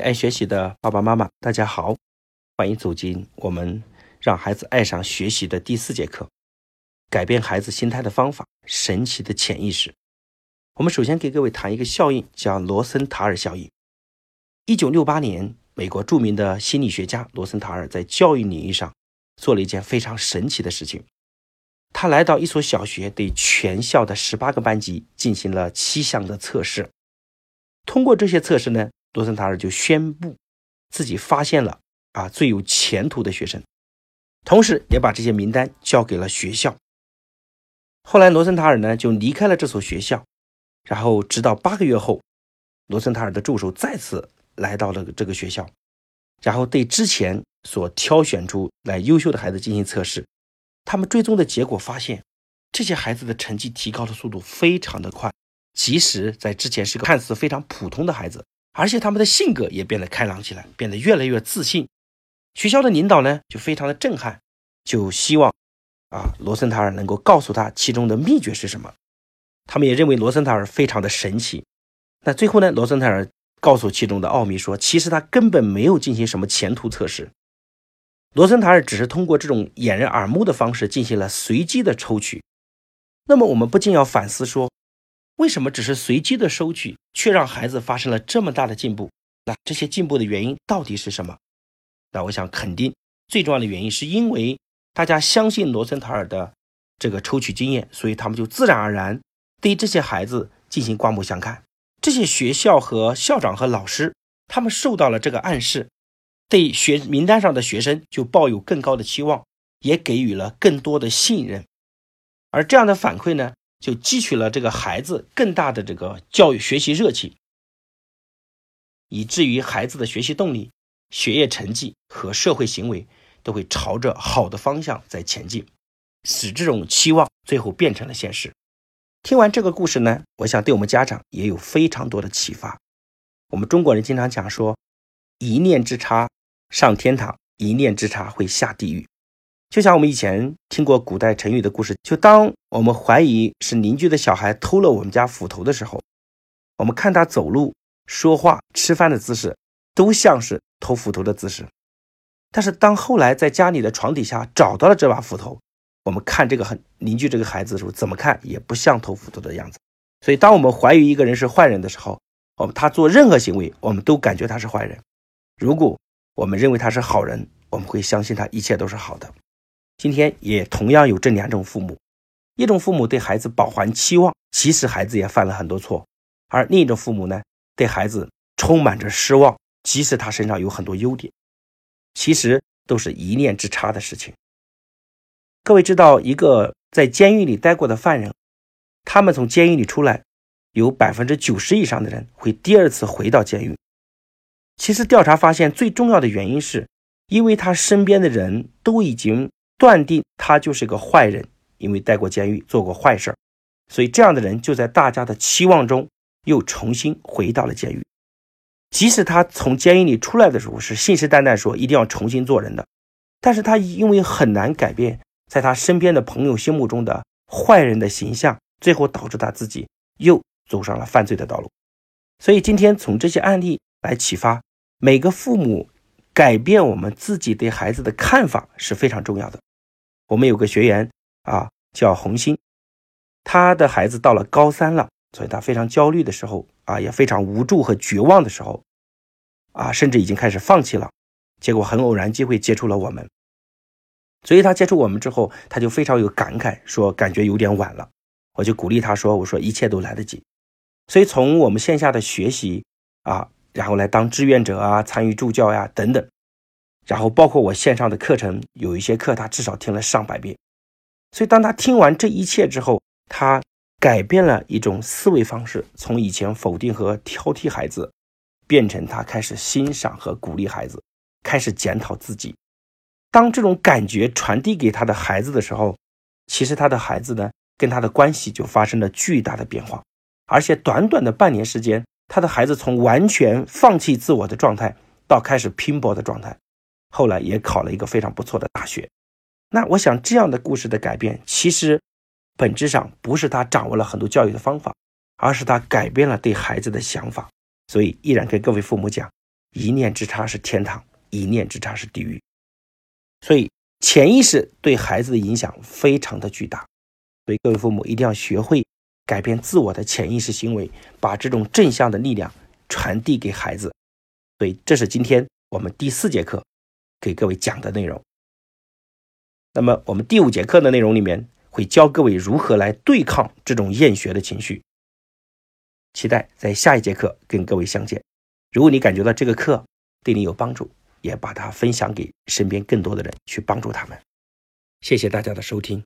爱学习的爸爸妈妈，大家好，欢迎走进我们让孩子爱上学习的第四节课，改变孩子心态的方法——神奇的潜意识。我们首先给各位谈一个效应，叫罗森塔尔效应。一九六八年，美国著名的心理学家罗森塔尔在教育领域上做了一件非常神奇的事情。他来到一所小学，对全校的十八个班级进行了七项的测试。通过这些测试呢？罗森塔尔就宣布自己发现了啊最有前途的学生，同时也把这些名单交给了学校。后来罗森塔尔呢就离开了这所学校，然后直到八个月后，罗森塔尔的助手再次来到了这个学校，然后对之前所挑选出来优秀的孩子进行测试。他们追踪的结果发现，这些孩子的成绩提高的速度非常的快，即使在之前是个看似非常普通的孩子。而且他们的性格也变得开朗起来，变得越来越自信。学校的领导呢，就非常的震撼，就希望啊罗森塔尔能够告诉他其中的秘诀是什么。他们也认为罗森塔尔非常的神奇。那最后呢，罗森塔尔告诉其中的奥秘说，其实他根本没有进行什么前途测试。罗森塔尔只是通过这种掩人耳目的方式进行了随机的抽取。那么我们不禁要反思说。为什么只是随机的收取，却让孩子发生了这么大的进步？那这些进步的原因到底是什么？那我想肯定最重要的原因是因为大家相信罗森塔尔的这个抽取经验，所以他们就自然而然对这些孩子进行刮目相看。这些学校和校长和老师，他们受到了这个暗示，对学名单上的学生就抱有更高的期望，也给予了更多的信任。而这样的反馈呢？就汲取了这个孩子更大的这个教育学习热情，以至于孩子的学习动力、学业成绩和社会行为都会朝着好的方向在前进，使这种期望最后变成了现实。听完这个故事呢，我想对我们家长也有非常多的启发。我们中国人经常讲说，一念之差上天堂，一念之差会下地狱。就像我们以前听过古代成语的故事，就当我们怀疑是邻居的小孩偷了我们家斧头的时候，我们看他走路、说话、吃饭的姿势，都像是偷斧头的姿势。但是当后来在家里的床底下找到了这把斧头，我们看这个很邻居这个孩子的时候，怎么看也不像偷斧头的样子。所以，当我们怀疑一个人是坏人的时候，我们他做任何行为，我们都感觉他是坏人。如果我们认为他是好人，我们会相信他一切都是好的。今天也同样有这两种父母，一种父母对孩子饱含期望，其实孩子也犯了很多错；而另一种父母呢，对孩子充满着失望，即使他身上有很多优点。其实都是一念之差的事情。各位知道，一个在监狱里待过的犯人，他们从监狱里出来，有百分之九十以上的人会第二次回到监狱。其实调查发现，最重要的原因是，因为他身边的人都已经。断定他就是个坏人，因为待过监狱，做过坏事儿，所以这样的人就在大家的期望中又重新回到了监狱。即使他从监狱里出来的时候是信誓旦旦说一定要重新做人的，但是他因为很难改变在他身边的朋友心目中的坏人的形象，最后导致他自己又走上了犯罪的道路。所以今天从这些案例来启发每个父母，改变我们自己对孩子的看法是非常重要的。我们有个学员啊，叫红星，他的孩子到了高三了，所以他非常焦虑的时候啊，也非常无助和绝望的时候啊，甚至已经开始放弃了。结果很偶然机会接触了我们，所以他接触我们之后，他就非常有感慨，说感觉有点晚了。我就鼓励他说：“我说一切都来得及。”所以从我们线下的学习啊，然后来当志愿者啊，参与助教呀等等。然后包括我线上的课程，有一些课他至少听了上百遍，所以当他听完这一切之后，他改变了一种思维方式，从以前否定和挑剔孩子，变成他开始欣赏和鼓励孩子，开始检讨自己。当这种感觉传递给他的孩子的时候，其实他的孩子呢，跟他的关系就发生了巨大的变化，而且短短的半年时间，他的孩子从完全放弃自我的状态，到开始拼搏的状态。后来也考了一个非常不错的大学，那我想这样的故事的改变，其实本质上不是他掌握了很多教育的方法，而是他改变了对孩子的想法。所以依然跟各位父母讲，一念之差是天堂，一念之差是地狱。所以，潜意识对孩子的影响非常的巨大。所以，各位父母一定要学会改变自我的潜意识行为，把这种正向的力量传递给孩子。所以，这是今天我们第四节课给各位讲的内容。那么，我们第五节课的内容里面会教各位如何来对抗这种厌学的情绪。期待在下一节课跟各位相见。如果你感觉到这个课对你有帮助，也把它分享给身边更多的人，去帮助他们。谢谢大家的收听。